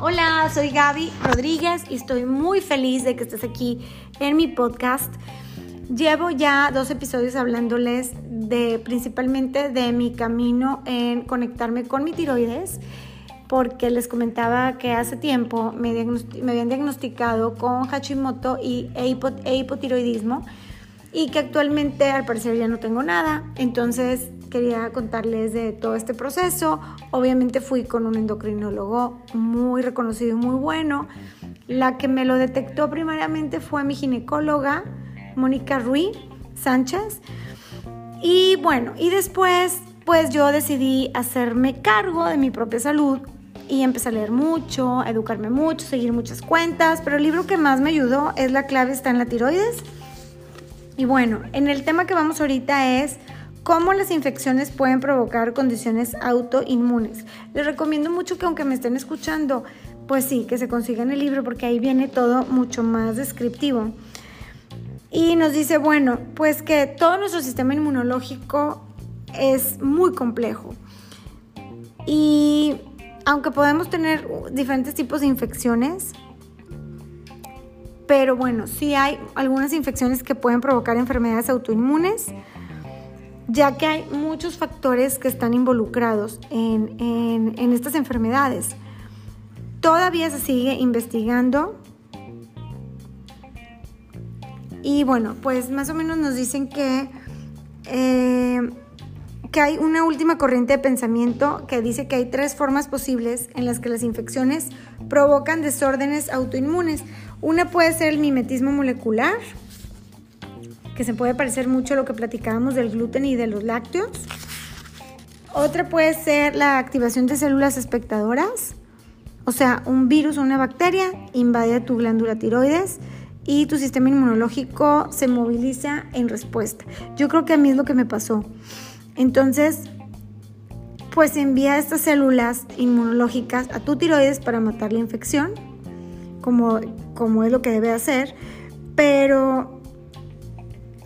Hola, soy Gaby Rodríguez y estoy muy feliz de que estés aquí en mi podcast. Llevo ya dos episodios hablándoles de principalmente de mi camino en conectarme con mi tiroides, porque les comentaba que hace tiempo me, habían diagnosticado con Hashimoto y, e hipotiroidismo y que actualmente al parecer ya no tengo nada. Entonces quería contarles de todo este proceso. Obviamente fui con un endocrinólogo muy reconocido y muy bueno. La que me lo detectó primariamente fue mi ginecóloga, Mónica Ruiz Sánchez. Y bueno, y después pues yo decidí hacerme cargo de mi propia salud y empecé a leer mucho, a educarme mucho, seguir muchas cuentas, pero el libro que más me ayudó es La clave está en la tiroides. Y bueno, en el tema que vamos ahorita es cómo las infecciones pueden provocar condiciones autoinmunes. Les recomiendo mucho que aunque me estén escuchando, pues sí, que se consigan el libro porque ahí viene todo mucho más descriptivo. Y nos dice, bueno, pues que todo nuestro sistema inmunológico es muy complejo. Y aunque podemos tener diferentes tipos de infecciones, pero bueno, sí hay algunas infecciones que pueden provocar enfermedades autoinmunes ya que hay muchos factores que están involucrados en, estas enfermedades. Todavía se sigue investigando y bueno, pues más o menos nos dicen que, eh, que hay una última corriente de pensamiento que dice que hay tres formas posibles en las que las infecciones provocan desórdenes autoinmunes. Una puede ser el mimetismo molecular, que se puede parecer mucho a lo que platicábamos del gluten y de los lácteos. Otra puede ser la activación de células espectadoras, o sea, un virus o una bacteria invade tu glándula tiroides y tu sistema inmunológico se moviliza en respuesta. Yo creo que a mí es lo que me pasó. Entonces, pues envía estas células inmunológicas a tu tiroides para matar la infección, como, como es lo que debe hacer, pero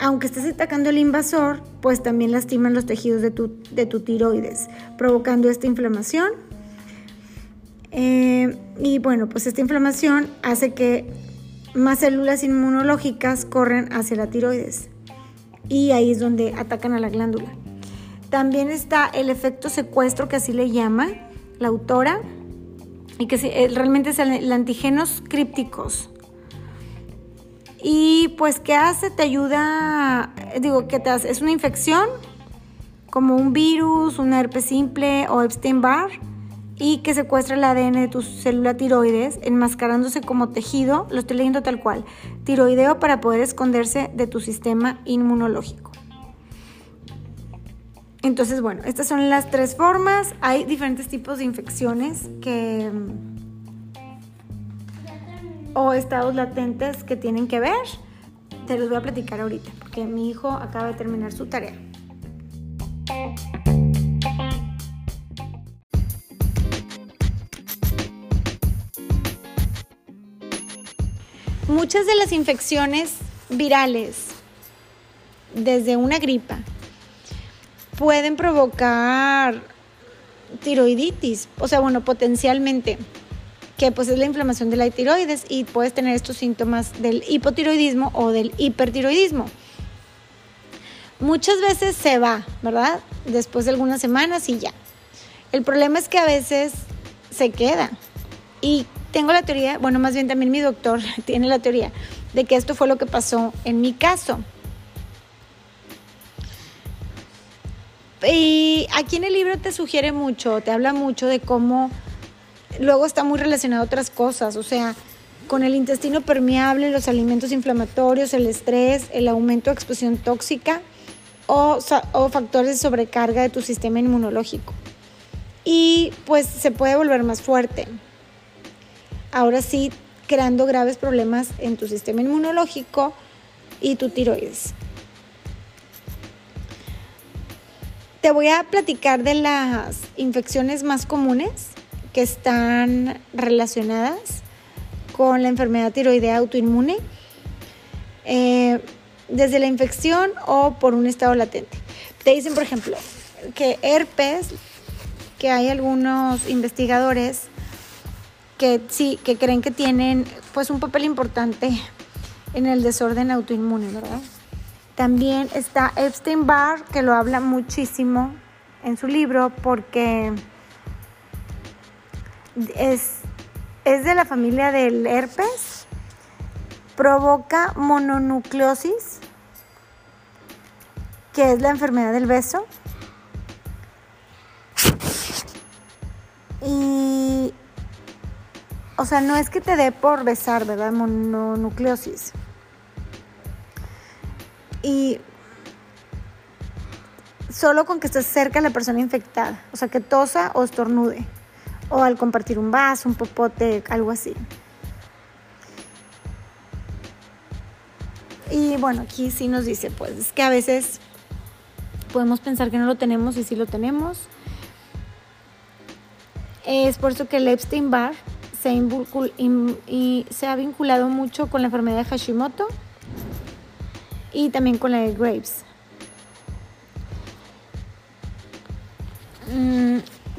aunque estés atacando el invasor, pues también lastiman los tejidos de tu, de tu tiroides, provocando esta inflamación. Eh, y bueno, pues esta inflamación hace que más células inmunológicas corren hacia la tiroides. Y ahí es donde atacan a la glándula. También está el efecto secuestro, que así le llama la autora, y que eh, realmente es antígenos crípticos y pues, ¿qué hace? Te ayuda, digo, ¿qué te hace? Es una infección como un virus, una herpes simple o Epstein-Barr y que secuestra el ADN de tu célula tiroides, enmascarándose como tejido, lo estoy leyendo tal cual, tiroideo para poder esconderse de tu sistema inmunológico. Entonces, bueno, estas son las tres formas. Hay diferentes tipos de infecciones que o estados latentes que tienen que ver, te los voy a platicar ahorita, porque mi hijo acaba de terminar su tarea. Muchas de las infecciones virales, desde una gripa, pueden provocar tiroiditis, o sea, bueno, potencialmente que pues es la inflamación de la tiroides y puedes tener estos síntomas del hipotiroidismo o del hipertiroidismo. Muchas veces se va, ¿verdad? Después de algunas semanas y ya. El problema es que a veces se queda. Y tengo la teoría, bueno, más bien también mi doctor tiene la teoría de que esto fue lo que pasó en mi caso. Y aquí en el libro te sugiere mucho, te habla mucho de cómo luego está muy relacionado a otras cosas, o sea, con el intestino permeable, los alimentos inflamatorios, el estrés, el aumento de exposición tóxica o, o factores de sobrecarga de tu sistema inmunológico. Y pues se puede volver más fuerte. Ahora sí, creando graves problemas en tu sistema inmunológico y tu tiroides. Te voy a platicar de las infecciones más comunes que están relacionadas con la enfermedad tiroidea autoinmune, eh, desde la infección o por un estado latente. Te dicen, por ejemplo, que herpes, que hay algunos investigadores que sí, que creen que tienen pues un papel importante en el desorden autoinmune, ¿verdad? También está Epstein Barr, que lo habla muchísimo en su libro porque es, es de la familia del herpes, provoca mononucleosis, que es la enfermedad del beso. Y, o sea, no es que te dé por besar, ¿verdad? Mononucleosis. Y solo con que estés cerca de la persona infectada, o sea, que tosa o estornude, o al compartir un vaso, un popote, algo así. Y bueno, aquí sí nos dice, pues, es que a veces podemos pensar que no lo tenemos y sí lo tenemos. Es por eso que el Epstein Barr se, se ha vinculado mucho con la enfermedad de Hashimoto y también con la de Graves.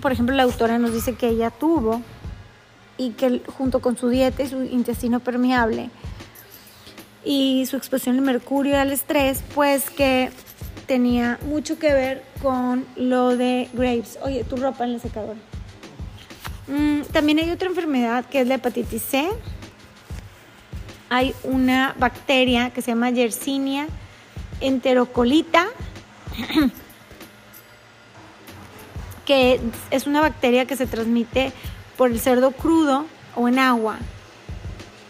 Por ejemplo, la autora nos dice que ella tuvo y que junto con su dieta y su intestino permeable y su exposición al mercurio y al estrés, pues que tenía mucho que ver con lo de Graves. Oye, tu ropa en la secadora. Mm, también hay otra enfermedad que es la hepatitis C. Hay una bacteria que se llama Yersinia enterocolita, que es una bacteria que se transmite por el cerdo crudo o en agua,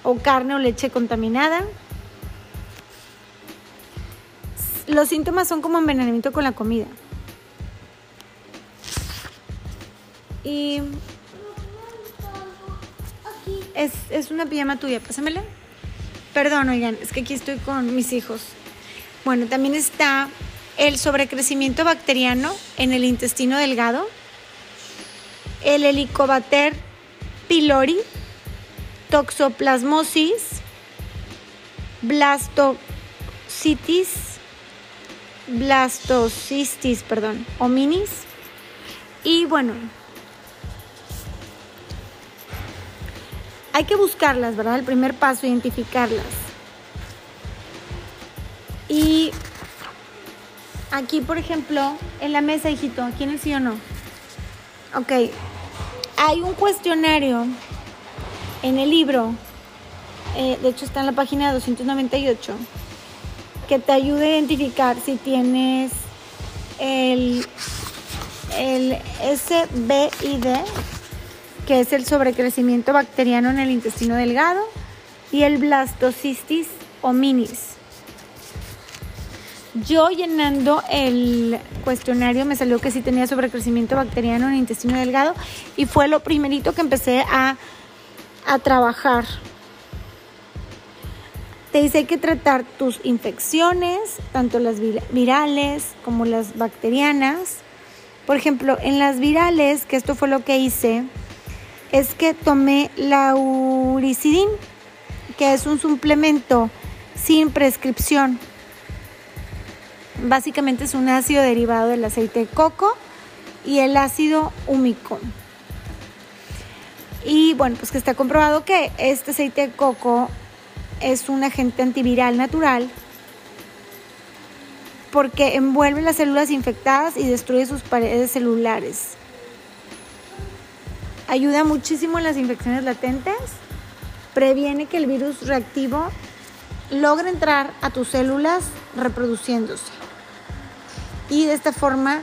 o carne o leche contaminada. Los síntomas son como envenenamiento con la comida. Y es, es una pijama tuya, pásamela. Perdón, oigan, es que aquí estoy con mis hijos. Bueno, también está el sobrecrecimiento bacteriano en el intestino delgado, el Helicobacter pylori, toxoplasmosis, blastocitis, blastocistis, perdón, hominis. Y bueno, hay que buscarlas, ¿verdad? El primer paso, identificarlas. Y aquí, por ejemplo, en la mesa, hijito, ¿quién es sí o no? Ok, hay un cuestionario en el libro, eh, de hecho está en la página 298, que te ayuda a identificar si tienes el, el SBID, que es el sobrecrecimiento bacteriano en el intestino delgado, y el blastocystis hominis. Yo llenando el cuestionario me salió que sí tenía sobrecrecimiento bacteriano en el intestino delgado y fue lo primerito que empecé a, a trabajar. Te dice hay que tratar tus infecciones, tanto las virales como las bacterianas. Por ejemplo, en las virales, que esto fue lo que hice, es que tomé la uricidin, que es un suplemento sin prescripción Básicamente es un ácido derivado del aceite de coco y el ácido húmico. Y bueno, pues que está comprobado que este aceite de coco es un agente antiviral natural porque envuelve las células infectadas y destruye sus paredes celulares. Ayuda muchísimo en las infecciones latentes, previene que el virus reactivo logre entrar a tus células reproduciéndose y de esta forma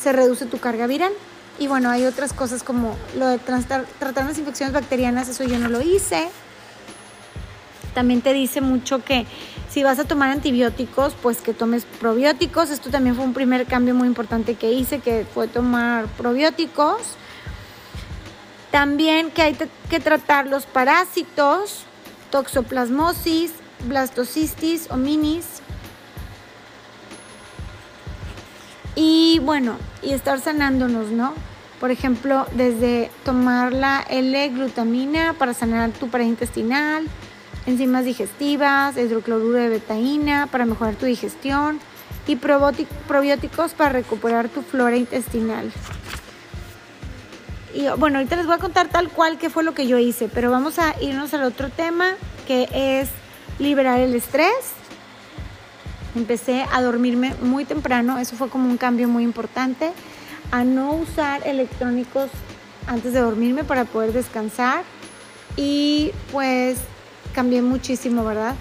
se reduce tu carga viral. Y bueno, hay otras cosas como lo de tratar, las infecciones bacterianas, eso yo no lo hice. También te dice mucho que si vas a tomar antibióticos, pues que tomes probióticos. Esto también fue un primer cambio muy importante que hice, que fue tomar probióticos. También que hay que tratar los parásitos, toxoplasmosis, blastocistis, minis Y bueno, y estar sanándonos, ¿no? Por ejemplo, desde tomar la L-glutamina para sanar tu pared intestinal, enzimas digestivas, hidrocloruro de betaína para mejorar tu digestión y probióticos para recuperar tu flora intestinal. y bueno, ahorita les voy a contar tal cual qué fue lo que yo hice, pero vamos a irnos al otro tema que es liberar el estrés. Empecé a dormirme muy temprano, eso fue como un cambio muy importante, a no usar electrónicos antes de dormirme para poder descansar y pues cambié muchísimo, ¿verdad?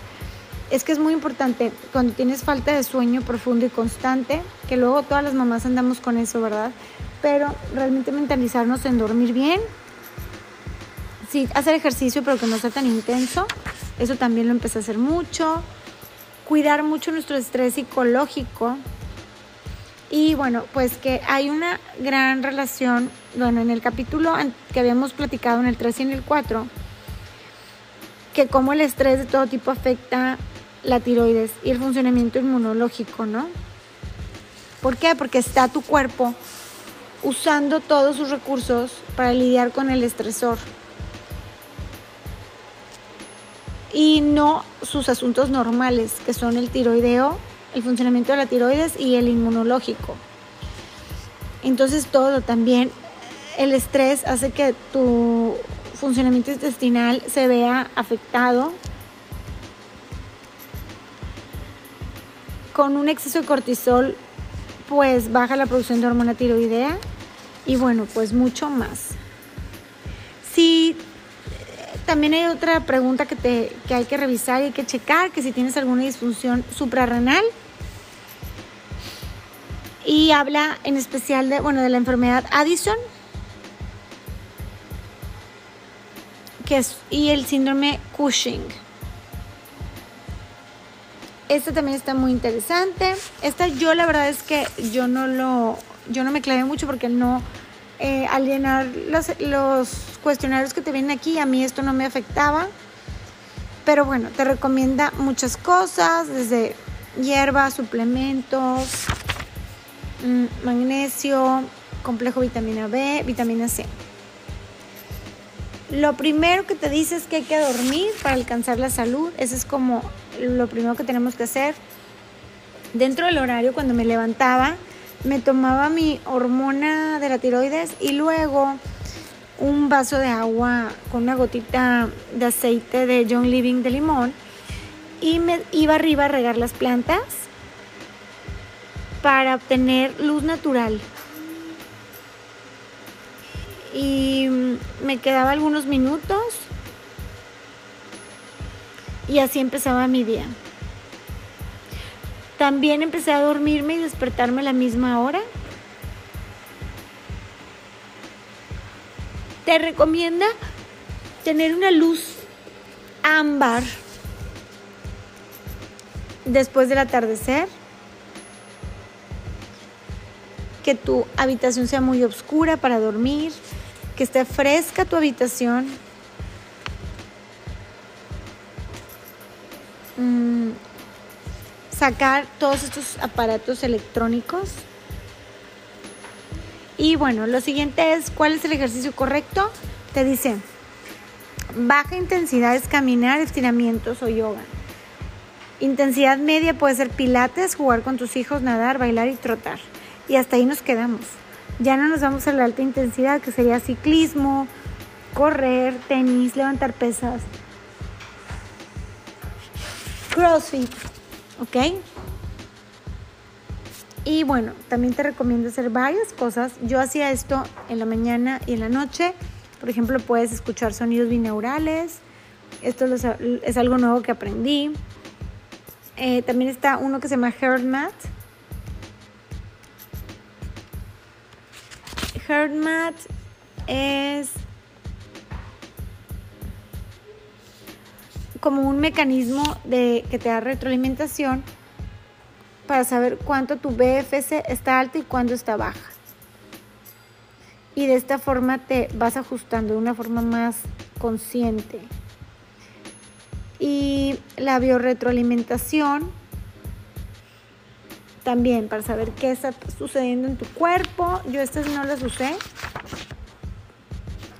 Es que es muy importante cuando tienes falta de sueño profundo y constante, que luego todas las mamás andamos con eso, ¿verdad? Pero realmente mentalizarnos en dormir bien, sí, hacer ejercicio pero que no sea tan intenso, eso también lo empecé a hacer mucho, cuidar mucho nuestro estrés psicológico, y bueno, pues que hay una gran relación, bueno, en el capítulo que habíamos platicado en el 3 y en el 4, que cómo el estrés de todo tipo afecta la tiroides y el funcionamiento inmunológico, ¿no? ¿Por qué? Porque está tu cuerpo usando todos sus recursos para lidiar con el estresor y no sus asuntos normales, que son el tiroideo el funcionamiento de la tiroides y el inmunológico. Entonces todo también, el estrés hace que tu funcionamiento intestinal se vea afectado. Con un exceso de cortisol, pues baja la producción de hormona tiroidea y bueno, pues mucho más. Si también hay otra pregunta que, te, que hay que revisar y hay que checar, que si tienes alguna disfunción suprarrenal, y habla en especial de, bueno, de la enfermedad Addison que es, y el síndrome Cushing. Este también está muy interesante. Esta yo la verdad es que yo no lo, yo no me clavé mucho porque no, eh, al llenar los, los cuestionarios que te vienen aquí, a mí esto no me afectaba. Pero bueno, te recomienda muchas cosas, desde hierbas, suplementos, Mm, magnesio, complejo vitamina B, vitamina C. Lo primero que te dice es que hay que dormir para alcanzar la salud. Eso es como lo primero que tenemos que hacer. Dentro del horario, cuando me levantaba, me tomaba mi hormona de la tiroides y luego un vaso de agua con una gotita de aceite de John Living de limón y me iba arriba a regar las plantas para obtener luz natural. Y me quedaba algunos minutos y así empezaba mi día. También empecé a dormirme y despertarme a la misma hora. Te recomienda tener una luz ámbar después del atardecer que tu habitación sea muy oscura para dormir, que esté fresca tu habitación. Mm, sacar todos estos aparatos electrónicos. Y bueno, lo siguiente es, ¿cuál es el ejercicio correcto? Te dice, baja intensidad es caminar, estiramientos o yoga. Intensidad media puede ser pilates, jugar con tus hijos, nadar, bailar y trotar y hasta ahí nos quedamos. Ya no nos vamos a la alta intensidad, que sería ciclismo, correr, tenis, levantar pesas, CrossFit, ¿ok? Y bueno, también te recomiendo hacer varias cosas. Yo hacía esto en la mañana y en la noche. Por ejemplo, puedes escuchar sonidos binaurales. Esto es algo nuevo que aprendí. Eh, también está uno que se llama HeartMath HeartMath es como un mecanismo de que te da retroalimentación para saber cuánto tu BFC está alto y cuándo está baja. Y de esta forma te vas ajustando de una forma más consciente. Y la biorretroalimentación también para saber qué está sucediendo en tu cuerpo. Yo estas no las usé.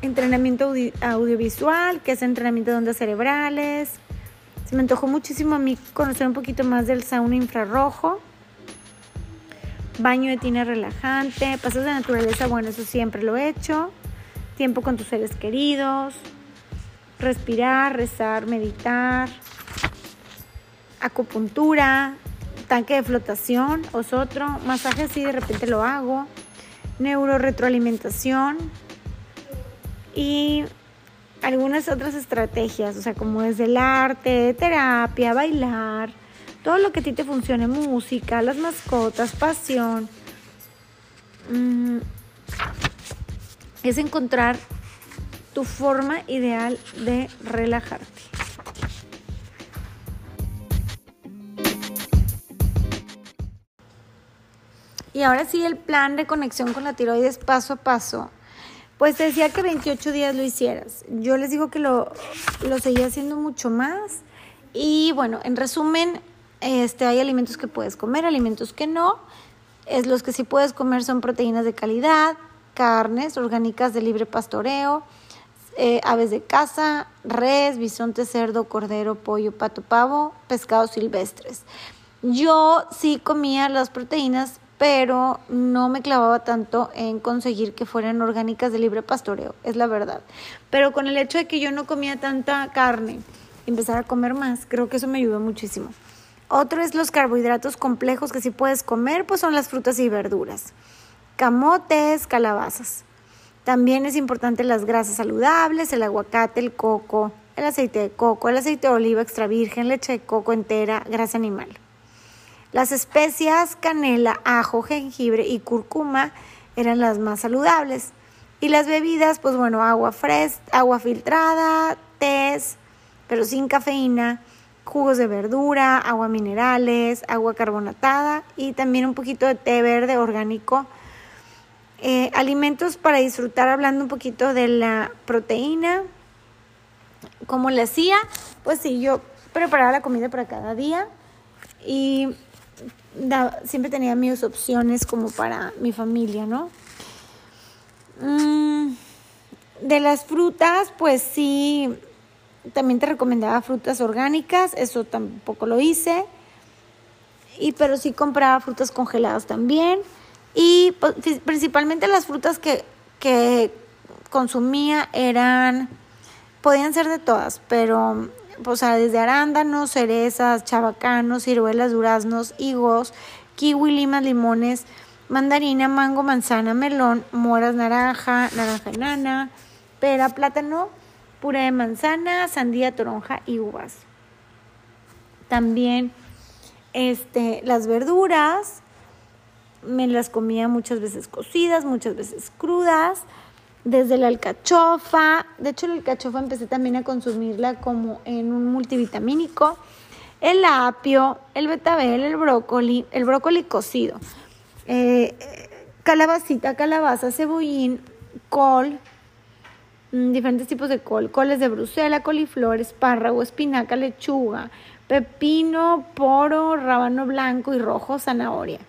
Entrenamiento audiovisual, que es entrenamiento de ondas cerebrales. Se me antojó muchísimo a mí conocer un poquito más del sauna infrarrojo. Baño de tina relajante, pasos de naturaleza, bueno, eso siempre lo he hecho. tiempo con tus seres queridos, respirar, rezar, meditar, acupuntura, tanque de flotación, otro masaje así de repente lo hago, neuroretroalimentación y algunas otras estrategias, o sea, como desde el arte, terapia, bailar, todo lo que a ti te funcione, música, las mascotas, pasión. Mm, es encontrar tu forma ideal de relajarte. Y ahora sí, el plan de conexión con la tiroides paso a paso. Pues decía que 28 días lo hicieras. Yo les digo que lo, lo seguía haciendo mucho más. Y bueno, en resumen, este, hay alimentos que puedes comer, alimentos que no. Es, los que sí puedes comer son proteínas de calidad, carnes orgánicas de libre pastoreo, eh, aves de caza, res, bisonte, cerdo, cordero, pollo, pato, pavo, pescados silvestres. Yo sí comía las proteínas pero no me clavaba tanto en conseguir que fueran orgánicas de libre pastoreo, es la verdad. Pero con el hecho de que yo no comía tanta carne, empezar a comer más, creo que eso me ayudó muchísimo. Otro es los carbohidratos complejos que sí puedes comer, pues son las frutas y verduras. Camotes, calabazas. También es importante las grasas saludables, el aguacate, el coco, el aceite de coco, el aceite de oliva extra virgen, leche de coco entera, grasa animal. Las especias canela, ajo, jengibre y cúrcuma eran las más saludables. Y las bebidas, pues bueno, agua fresca, agua filtrada, tés, pero sin cafeína, jugos de verdura, agua minerales, agua carbonatada y también un poquito de té verde orgánico. Eh, alimentos para disfrutar, hablando un poquito de la proteína. ¿Cómo le hacía? Pues sí, yo preparaba la comida para cada día y siempre tenía mis opciones como para mi familia, ¿no? Mm, de las frutas, pues sí, también te recomendaba frutas orgánicas, eso tampoco lo hice, y, pero sí compraba frutas congeladas también, y pues, principalmente las frutas que, que consumía eran, podían ser de todas, pero o sea, desde arándanos, cerezas, chabacanos, ciruelas, duraznos, higos, kiwi, limas, limones, mandarina, mango, manzana, melón, moras, naranja, naranja enana, pera, plátano, puré de manzana, sandía, toronja y uvas. También este, las verduras me las comía muchas veces cocidas, muchas veces crudas desde la alcachofa, de hecho la alcachofa empecé también a consumirla como en un multivitamínico, el apio, el betabel, el brócoli, el brócoli cocido, eh, calabacita, calabaza, cebollín, col, mm, diferentes tipos de col, coles de Bruselas, coliflor, espárrago, espinaca, lechuga, pepino, poro, rábano blanco y rojo, zanahoria.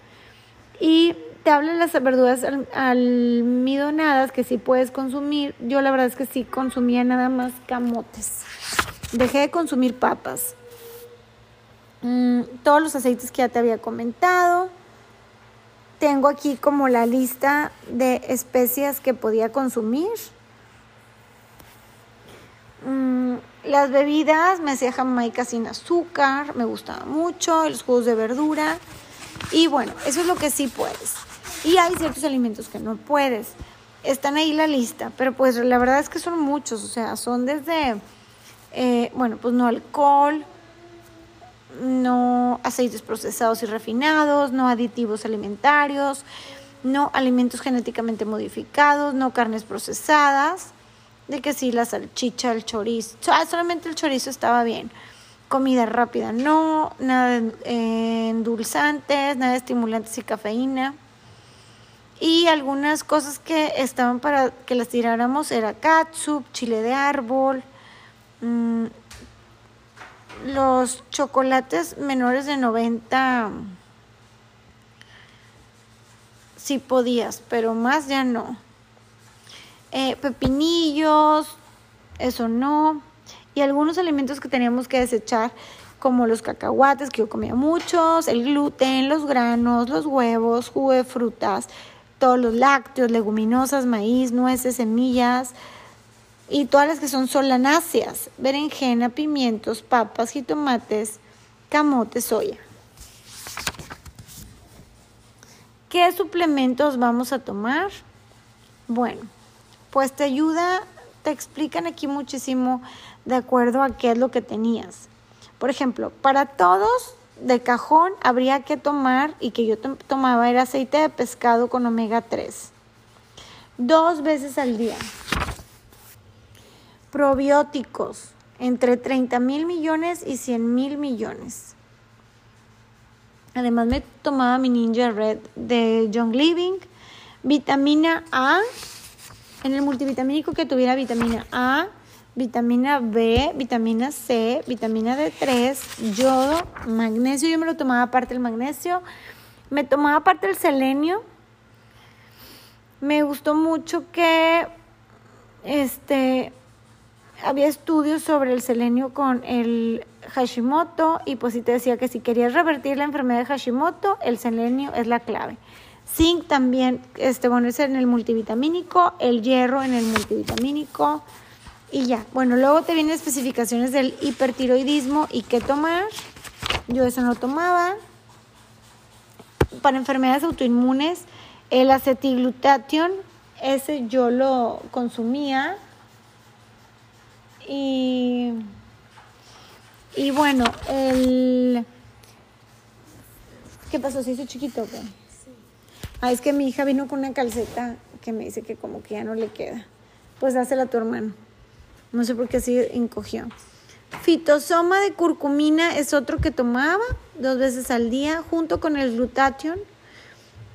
Y te hablan las verduras almidonadas que sí puedes consumir. Yo la verdad es que sí consumía nada más camotes. Dejé de consumir papas. Mm, todos los aceites que ya te había comentado. Tengo aquí como la lista de especias que podía consumir. Mm, las bebidas me hacía jamaica sin azúcar, me gustaba mucho, los jugos de verdura. Y bueno, eso es lo que sí puedes. Y hay ciertos alimentos que no puedes. Están ahí la lista, pero pues la verdad es que son muchos, o sea, son desde, eh, bueno, pues no alcohol, no aceites procesados y refinados, no aditivos alimentarios, no alimentos genéticamente modificados, no carnes procesadas, de que sí, la salchicha, el chorizo, solamente el chorizo estaba bien. Comida rápida, no, nada de eh, endulzantes, nada de estimulantes y cafeína. Algunas cosas que estaban para que las tiráramos era catsup, chile de árbol, mm, los chocolates menores de 90 sí podías, pero más ya no. Eh, pepinillos, eso no. Y algunos alimentos que teníamos que desechar, como los cacahuates, que yo comía muchos, el gluten, los granos, los huevos, jugo de frutas, todos los lácteos, leguminosas, maíz, nueces, semillas y todas las que son solanáceas, berenjena, pimientos, papas, jitomates, camote, soya. ¿Qué suplementos vamos a tomar? Bueno, pues te ayuda, te explican aquí muchísimo de acuerdo a qué es lo que tenías. Por ejemplo, para todos de cajón habría que tomar, y que yo tomaba, era aceite de pescado con omega 3. Dos veces al día. Probióticos, entre 30 mil millones y 100 mil millones. Además me tomaba mi Ninja Red de John Living. Vitamina A, en el multivitamínico que tuviera vitamina A, vitamina B, vitamina C, vitamina D3, yodo, magnesio. Yo me lo tomaba aparte el magnesio. Me tomaba aparte el selenio. Me gustó mucho que este había estudios sobre el selenio con el Hashimoto y pues sí te decía que si querías revertir la enfermedad de Hashimoto, el selenio es la clave. Zinc también, este, bueno, es en el multivitamínico, el hierro en el multivitamínico y ya. Bueno, luego te vienen especificaciones del hipertiroidismo y qué tomar. Yo eso no tomaba. Para enfermedades autoinmunes, el acetilglutatión, ese yo lo consumía. Y, y bueno, el... ¿Qué pasó? ¿Se hizo chiquito? ¿qué? Ah, es que mi hija vino con una calceta que me dice que como que ya no le queda. Pues dásela a tu hermano. No sé por qué así encogió. Fitosoma de curcumina es otro que tomaba dos veces al día junto con el glutatión.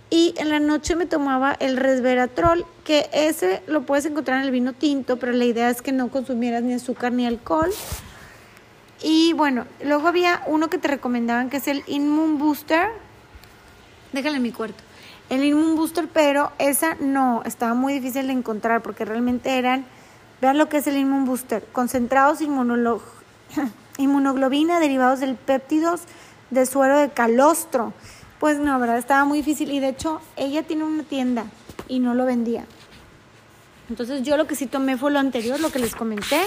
Y en la noche me tomaba el resveratrol, que ese lo puedes encontrar en el vino tinto, pero la idea es que no consumieras ni azúcar ni alcohol. Y bueno, luego había uno que te recomendaban que es el Immune Booster. Déjale en mi cuarto el Immune Booster, pero esa no, estaba muy difícil de encontrar porque realmente eran, vean lo que es el Immune Booster, concentrados inmunoglobina derivados del péptidos de suero de calostro. Pues no, ¿verdad? Estaba muy difícil y de hecho ella tiene una tienda y no lo vendía. Entonces yo lo que sí tomé fue lo anterior, lo que les comenté.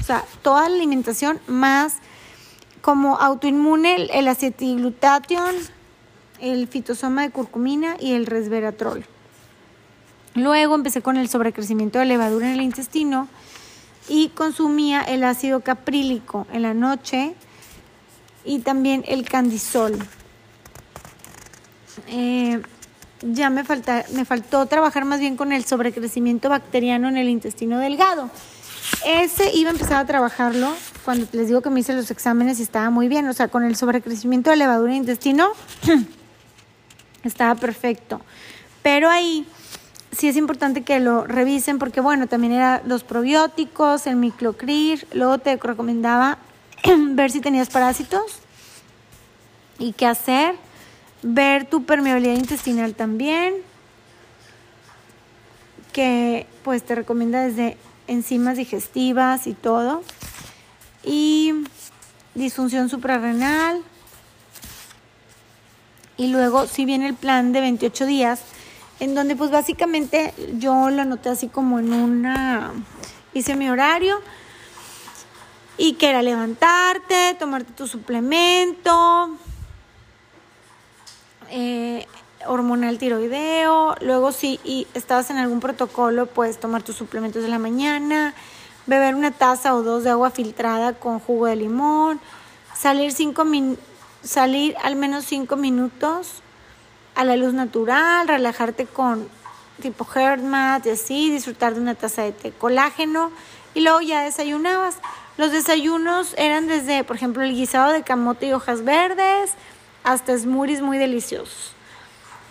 O sea, toda la alimentación más como autoinmune, el acetilglutatión, el fitosoma de curcumina y el resveratrol. Luego empecé con el sobrecrecimiento de levadura en el intestino y consumía el ácido caprílico en la noche y también el candisol. Eh, ya me, me faltó trabajar más bien con el sobrecrecimiento bacteriano en el intestino delgado. Ese iba a empezar a trabajarlo cuando les digo que me hice los exámenes y estaba muy bien. O sea, con el sobrecrecimiento de levadura en el intestino estaba perfecto. Pero ahí sí es importante que lo revisen porque, bueno, también eran los probióticos, el miclocrir, luego te recomendaba ver si tenías parásitos y qué hacer, ver tu permeabilidad intestinal también, que pues te recomienda desde enzimas digestivas y todo, y disfunción suprarrenal, y luego si viene el plan de 28 días, en donde pues básicamente yo lo anoté así como en una, hice mi horario y que era levantarte, tomarte tu suplemento, eh, hormonal tiroideo, luego si y estabas en algún protocolo, pues tomar tus suplementos de la mañana, beber una taza o dos de agua filtrada con jugo de limón, salir cinco minutos salir al menos cinco minutos a la luz natural, relajarte con tipo mat y así, disfrutar de una taza de té colágeno y luego ya desayunabas. Los desayunos eran desde, por ejemplo, el guisado de camote y hojas verdes hasta smoothies muy deliciosos.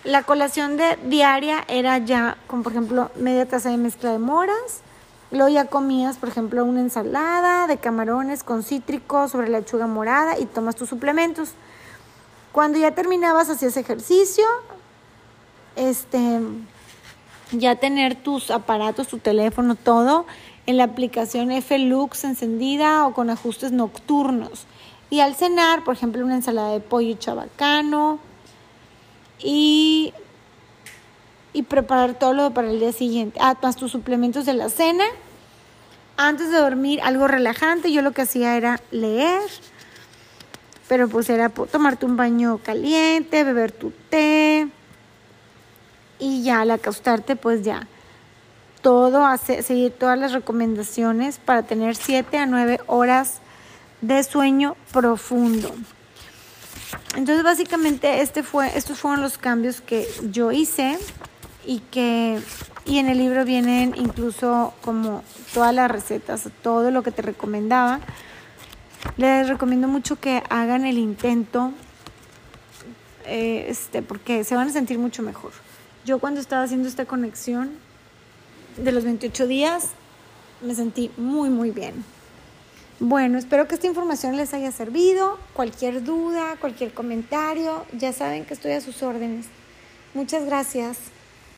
La colación de diaria era ya con, por ejemplo, media taza de mezcla de moras. Luego ya comías, por ejemplo, una ensalada de camarones con cítricos sobre lechuga morada y tomas tus suplementos. Cuando ya terminabas, hacías ejercicio, este, ya tener tus aparatos, tu teléfono, todo en la aplicación F-Lux encendida o con ajustes nocturnos. Y al cenar, por ejemplo, una ensalada de pollo chabacano y y preparar todo lo para el día siguiente. Ah, más tus suplementos de la cena. Antes de dormir, algo relajante. Yo lo que hacía era leer. Pero pues era tomarte un baño caliente, beber tu té. Y ya al acostarte, pues ya. Todo, hace, seguir todas las recomendaciones para tener 7 a 9 horas de sueño profundo. Entonces básicamente este fue, estos fueron los cambios que yo hice y que y en el libro vienen incluso como todas las recetas, todo lo que te recomendaba. Les recomiendo mucho que hagan el intento eh, este, porque se van a sentir mucho mejor. Yo cuando estaba haciendo esta conexión de los 28 días me sentí muy muy bien. Bueno, espero que esta información les haya servido. Cualquier duda, cualquier comentario, ya saben que estoy a sus órdenes. Muchas gracias.